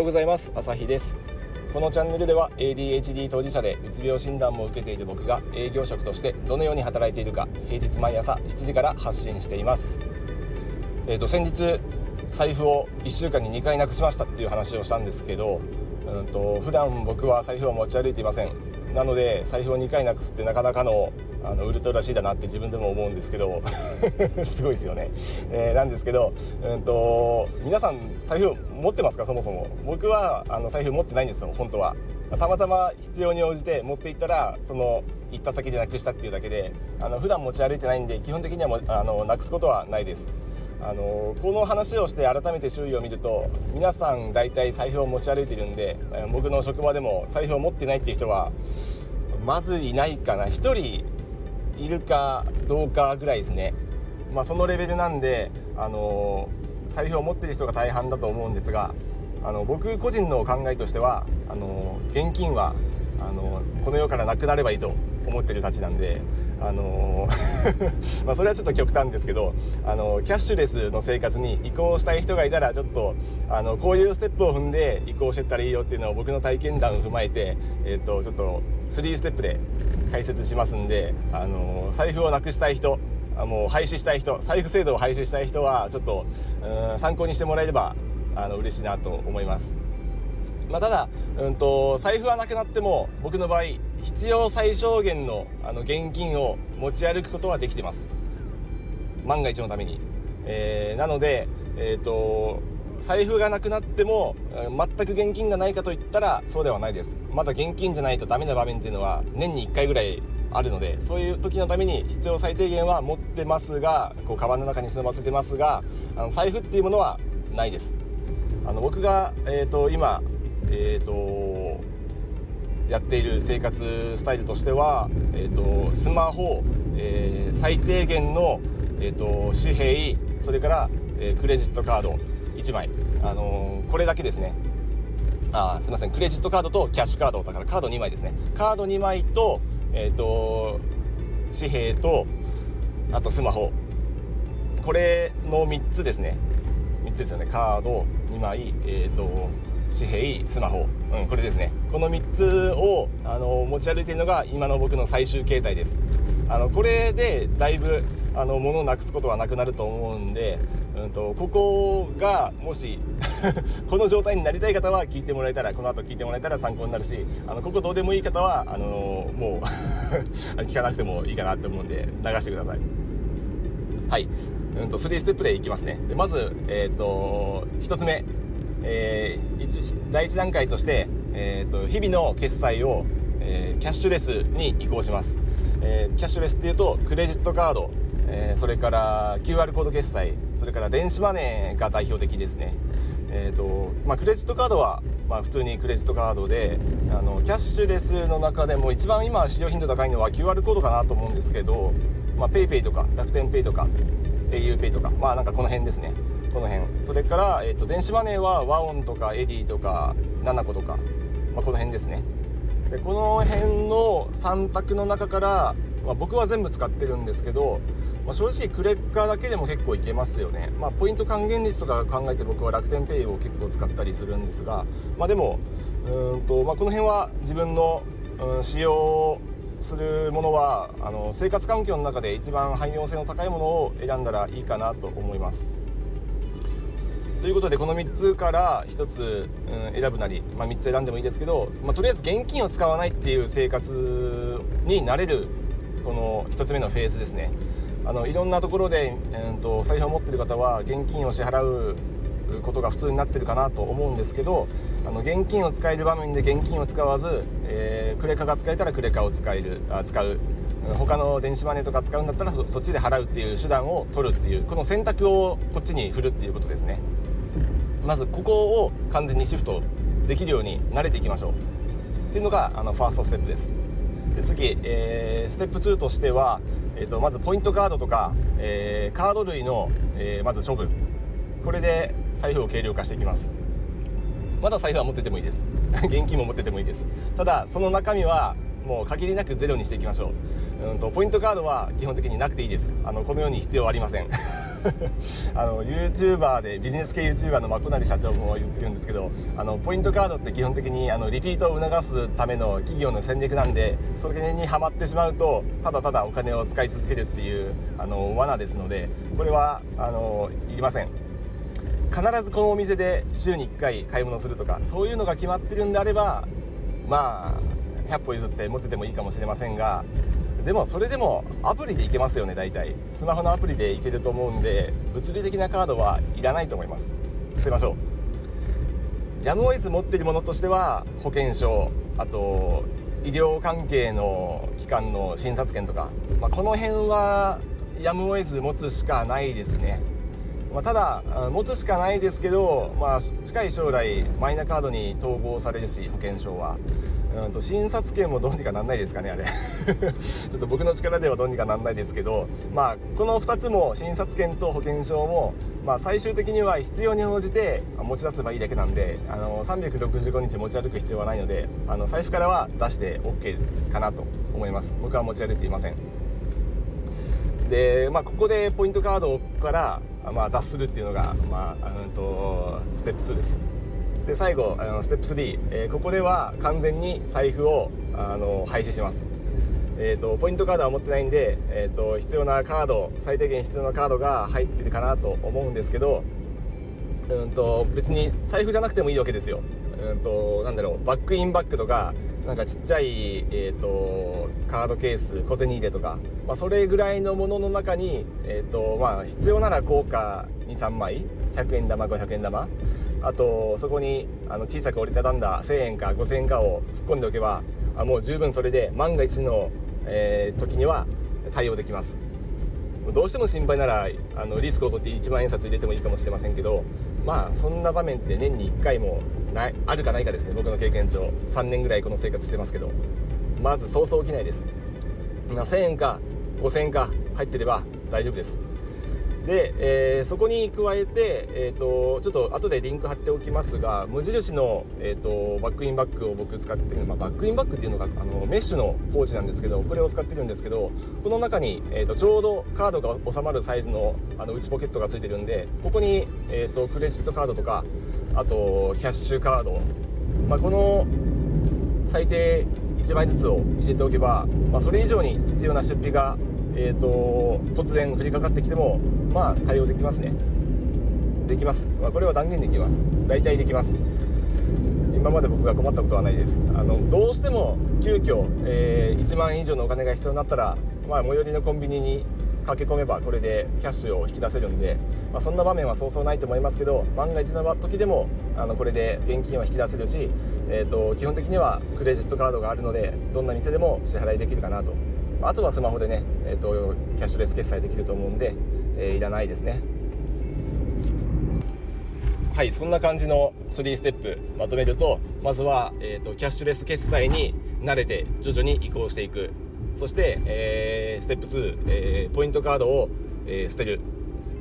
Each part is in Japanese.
ようございます。朝日です。このチャンネルでは ADHD 当事者でうつ病診断も受けている僕が営業職としてどのように働いているか平日毎朝7時から発信しています。えーと先日財布を1週間に2回なくしましたっていう話をしたんですけどうんと普段僕は財布を持ち歩いていません。なので財布を2回なくすってなかなかのあのウルトラ C だなって自分でも思うんですけど すごいですよね、えー、なんですけど、うんと、皆さん財布持ってますか？そもそも。僕はあの財布持ってないんですよ本当は。たまたま必要に応じて持っていったらその行った先でなくしたっていうだけであの普段持ち歩いてないんで基本的にはもあのなくすことはないです。あのこの話をして改めて周囲を見ると皆さん大体財布を持ち歩いてるんで僕の職場でも財布を持ってないっていう人はまずいないかな。1人いるかどうかぐらいですね、まあ、そのレベルなんで、あの財布を持ってる人が大半だと思うんですがあの僕個人の考えとしてはあの現金はあのこの世からなくなればいいと思ってるたちなんで、あのー、まあそれはちょっと極端ですけど、あのー、キャッシュレスの生活に移行したい人がいたらちょっと、あのこういうステップを踏んで移行してったらいいよっていうのを僕の体験談を踏まえて、え、ー、とちょっと3ステップで解説しますんで、あの財布をなくしたい人もう廃止したい人財布制度を廃止したい人はちょっとうん参考にしてもらえればあの嬉しいなと思います。まあ、ただ、うんと、財布はなくなっても僕の場合必要最小限のあの現金を持ち歩くことはできてます。万が一のために、えー、なので、えーと、財布がなくなっても全く現金がないかといったらそうではないです。まだ現金じゃないとダメな場面っていうのは年に1回ぐらいあるのでそういう時のために必要最低限は持ってますがこうカバンの中に忍ばせてますがあの財布っていうものはないです。あの僕が、えーと今えーと、やっている生活スタイルとしては、えーと、スマホ、えー、最低限の、えーと、紙幣それから、えー、クレジットカード1枚、あのー、これだけですね。あすいません。クレジットカードとキャッシュカード。だからカード2枚ですね。カード2枚と,、えー、と紙幣とあとスマホ。これの3つですね。3つですよね。カード2枚え、ー、と紙幣スマホ、うん、これですね。この3つをあの持ち歩いているのが今の僕の最終形態です。あのこれでだいぶあの物をなくすことはなくなると思うんで、うんと、ここがもし この状態になりたい方は聞いてもらえたらこの後聞いてもらえたら参考になるしあのここどうでもいい方はあのもう 聞かなくてもいいかなって思うんで流してください。はい、うんと、3ステップでいきますね。でまず、えーと1つ目。えー、第1段階として、えーと、日々の決済を、えー、キャッシュレスに移行します、えー、キャッシュレスっていうとクレジットカード、えそれから QR コード決済それから電子マネーが代表的ですね。えーとまあ、クレジットカードは、まあ、普通にクレジットカードであのキャッシュレスの中でも一番今使用頻度高いのは QR コードかなと思うんですけど、PayPay とか楽天 Pay とか auPay とかまあなんかこの辺ですね。この辺。それから、えーと、電子マネーは WAON とか Edy とかナナコとか、まあ、この辺ですね。でこの辺の3択の中から、まあ、僕は全部使ってるんですけど、まあ、正直クレッカーだけでも結構いけますよね、まあ、ポイント還元率とか考えて僕は楽天ペイを結構使ったりするんですが、まあ、でもうんと、まあ、この辺は自分の、うん、使用するものはあの生活環境の中で一番汎用性の高いものを選んだらいいかなと思います。ということでこの3つから1つ、うん、選ぶなり、まあ、3つ選んでもいいですけど、まあ、とりあえず現金を使わないっていう生活になれるこの1つ目のフェーズですねあのいろんなところで、うんと、財布を持ってる方は現金を支払うことが普通になってるかなと思うんですけどあの現金を使える場面で現金を使わず、えー、クレカが使えたらクレカを使えるあ使う他の電子マネーとか使うんだったらそっちで払うっていう手段を取るっていうこの選択をこっちに振るっていうことですね。まずここを完全にシフトできるように慣れていきましょう。っていうのがあのファーストステップです。で次、えー、ステップ2としては、えーと、まずポイントカードとか、えー、カード類の、えー、まず処分。これで財布を軽量化していきます。まだ財布は持っててもいいです。現金も持っててもいいです。ただその中身はもう限りなくゼロにしていきましょう。うんとポイントカードは基本的になくていいです。あのこのように必要ありません。あの YouTuber でビジネス系 YouTuber のまこなり社長も言ってるんですけどあのポイントカードって基本的にあのリピートを促すための企業の戦略なんでそれにはまってしまうとただただお金を使い続けるっていうあの罠ですのでこれはあのいりません。必ずこのお店で週に1回買い物するとかそういうのが決まってるんであればまあ100歩譲って持っててもいいかもしれませんがでもそれでもアプリでいけますよね大体。スマホのアプリでいけると思うんで物理的なカードはいらないと思います。捨てましょう。やむを得ず持っているものとしては保険証あと医療関係の機関の診察券とか、まあ、この辺はやむを得ず持つしかないですね。まあ、ただ持つしかないですけど、まあ、近い将来マイナカードに統合されるし保険証は。うんと診察券もどうにかなんないですかねあれ。ちょっと僕の力ではどうにかなんないですけどまあこの2つも診察券と保険証もまあ最終的には必要に応じて持ち出せばいいだけなんであの365日持ち歩く必要はないのであの財布からは出して OK かなと思います。僕は持ち歩いていません。でまあここでポイントカードからまあ脱するっていうのがまあうんとステップ2です。で最後あのステップ3、えー、ここでは完全に財布をあの廃止します。えーと、ポイントカードは持ってないんで、えーと、必要なカード最低限必要なカードが入ってるかなと思うんですけどうんと別に財布じゃなくてもいいわけですよ。うんとなんだろうバックインバッグとかなんかちっちゃい、えーと、カードケース小銭入れとか、まあ、それぐらいのものの中に、えーとまあ、必要なら硬貨23枚100円玉500円玉あとそこにあの小さく折りたたんだ1000円か5000円かを突っ込んでおけばあもう十分それで万が一の、えー、時には対応できます。どうしても心配ならあのリスクを取って1万円札入れてもいいかもしれませんけどまあそんな場面って年に1回もないあるかないかですね僕の経験上。3年ぐらいこの生活してますけど。まずそうそう起きないです。1000円か5000円か入ってれば大丈夫です。で、えー、そこに加えて、えーと、ちょっと後でリンク貼っておきますが無印の、えーと、バックインバッグを僕使ってる、まあ、バックインバッグっていうのがあのメッシュのポーチなんですけどこれを使ってるんですけどこの中に、えーと、ちょうどカードが収まるサイズのあの内ポケットがついてるんでここに、えー、とクレジットカードとかあとキャッシュカード、まあ、この最低1枚ずつを入れておけば、まあ、それ以上に必要な出費がえーと、突然降りかかってきてもまあ対応できますね。できます、まあ、これは断言できます。大体できます。今まで僕が困ったことはないです。あのどうしても急遽、えー、1万円以上のお金が必要になったら、まあ、最寄りのコンビニに駆け込めばこれでキャッシュを引き出せるんで、まあ、そんな場面はそうそうないと思いますけど万が一の時でもあのこれで現金は引き出せるし、えーと、基本的にはクレジットカードがあるのでどんな店でも支払いできるかなと。あとはスマホでね、えーと、キャッシュレス決済できると思うんで、えー、いらないですね。はいそんな感じの3ステップまとめるとまずは、えーと、キャッシュレス決済に慣れて徐々に移行していく。そして、えー、ステップ2、えー、ポイントカードを、えー、捨てる。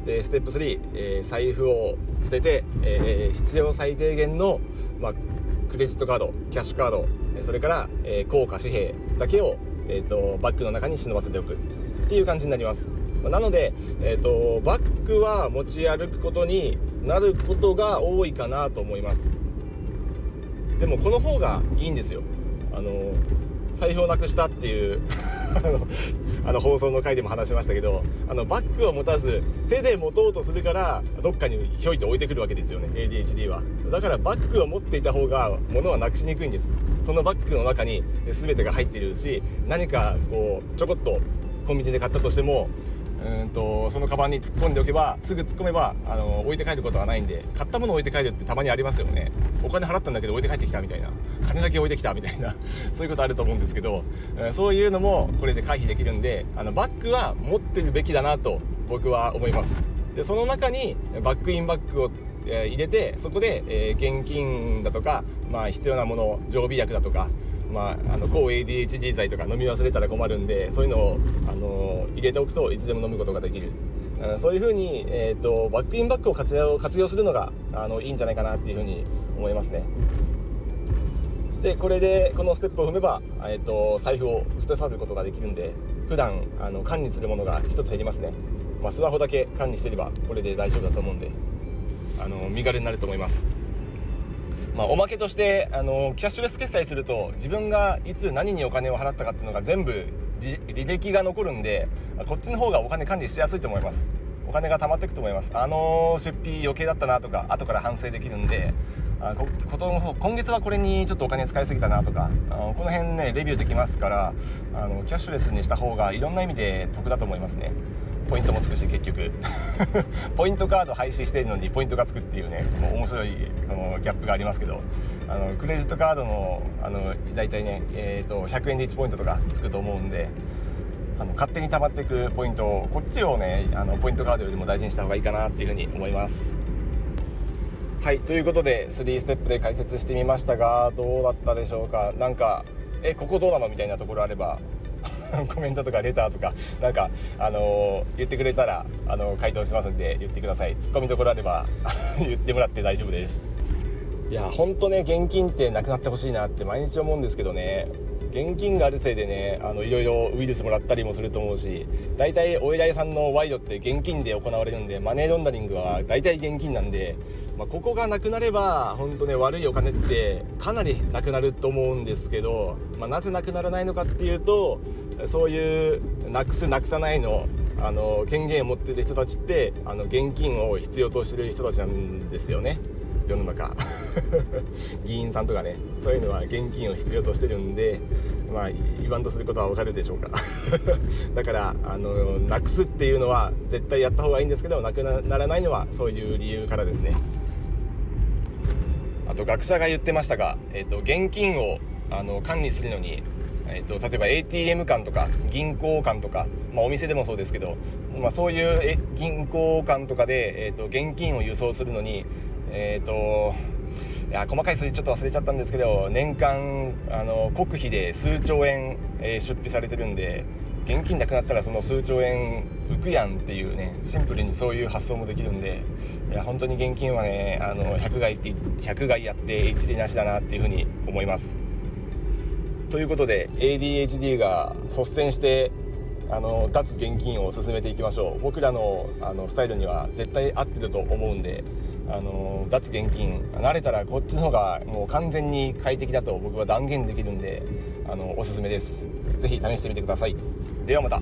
でステップ3、えー、財布を捨てて、えー、必要最低限の、まあ、クレジットカードキャッシュカードそれから、えー、硬貨紙幣だけをえーと、バッグの中に忍ばせておくっていう感じになります。なので、えーと、バッグは持ち歩くことになることが多いかなと思います。でもこの方がいいんですよ。あの財布をなくしたっていう あの放送の回でも話しましたけどあのバッグを持たず手で持とうとするからどっかにひょいと置いてくるわけですよね。ADHD は。だからバッグを持っていた方が物はなくしにくいんです。そのバッグの中に全てが入っているし何かこうちょこっとコンビニで買ったとしてもうんとそのカバンに突っ込んでおけばすぐ突っ込めばあの置いて帰ることはないんで買ったものを置いて帰るってたまにありますよね。お金払ったんだけど置いて帰ってきたみたいな。金だけ置いてきたみたいな。そういうことあると思うんですけど、えそういうのもこれで回避できるんであのバッグは持ってるべきだなと僕は思います。でその中にバックインバッグをえ入れてそこで、え現金だとか、まあ、必要なもの常備薬だとか、まあ、あの抗 ADHD 剤とか飲み忘れたら困るんでそういうのを、あの入れておくといつでも飲むことができる、うん、そういうふうに、えーと、バックインバッグを活用活用するのがあのいいんじゃないかなっていうふうに思いますね。でこれでこのステップを踏めば、えーと、財布を捨て去ることができるんで普段あの管理するものが1つ減りますね。まあ、スマホだけ管理してればこれで大丈夫だと思うんで。あの身軽になると思います。まあ、おまけとしてあのキャッシュレス決済すると自分がいつ何にお金を払ったかっていうのが全部履歴が残るんでこっちの方がお金管理しやすいと思います。お金が貯まっていくと思います。あの出費余計だったなとか後から反省できるんであここと今月はこれにちょっとお金使いすぎたなとかあのこの辺ねレビューできますからあのキャッシュレスにした方がいろんな意味で得だと思いますね。ポイントもつくし結局。ポイントカード廃止してるのにポイントがつくっていうねもう面白いこのギャップがありますけど。あのクレジットカードのあの大体ね、えーと、100円で1ポイントとかつくと思うんであの勝手に溜まっていくポイントをこっちをねあのポイントカードよりも大事にした方がいいかなっていうふうに思います。はいということで3ステップで解説してみましたがどうだったでしょうか？なんかえここどうなの？みたいなところあれば コメントとかレターとか、なんか、あのー、言ってくれたら、あのー、回答しますんで、言ってください。ツッコミどころあれば 言ってもらって大丈夫です。いや、ほんとね、現金ってなくなってほしいなって毎日思うんですけどね。現金があるせいでね、あの、いろいろウイルスもらったりもすると思うし、大体お偉いさんの賄賂って現金で行われるんで、マネーロンダリングは大体現金なんで、まあ、ここがなくなれば、本当ね、悪いお金ってかなりなくなると思うんですけど、まあ、なぜなくならないのかっていうと、そういうなくすなくさないのあの権限を持ってる人たちってあの現金を必要としてる人たちなんですよね。世の中。議員さんとかねそういうのは現金を必要としてるんでまあ言わんとすることは分かるでしょうか。だからあのなくすっていうのは絶対やった方がいいんですけどなくならないのはそういう理由からですね。あと学者が言ってましたが、えーと、現金をあの管理するのにえーと、例えば ATM 間とか銀行間とか、まあ、お店でもそうですけど、まあ、そういう銀行間とかで、えーと、現金を輸送するのに、えーと、いや細かい数字ちょっと忘れちゃったんですけど年間あの国費で数兆円、えー、出費されてるんで現金なくなったらその数兆円浮くやんっていうねシンプルにそういう発想もできるんでいや本当に現金はねあの100害って100害やって一理なしだなっていうふうに思います。ということで ADHD が率先してあの脱現金を進めていきましょう僕らのあのスタイルには絶対合ってると思うんであの脱現金。慣れたらこっちの方がもう完全に快適だと僕は断言できるんであのおすすめです。是非試してみてください。ではまた。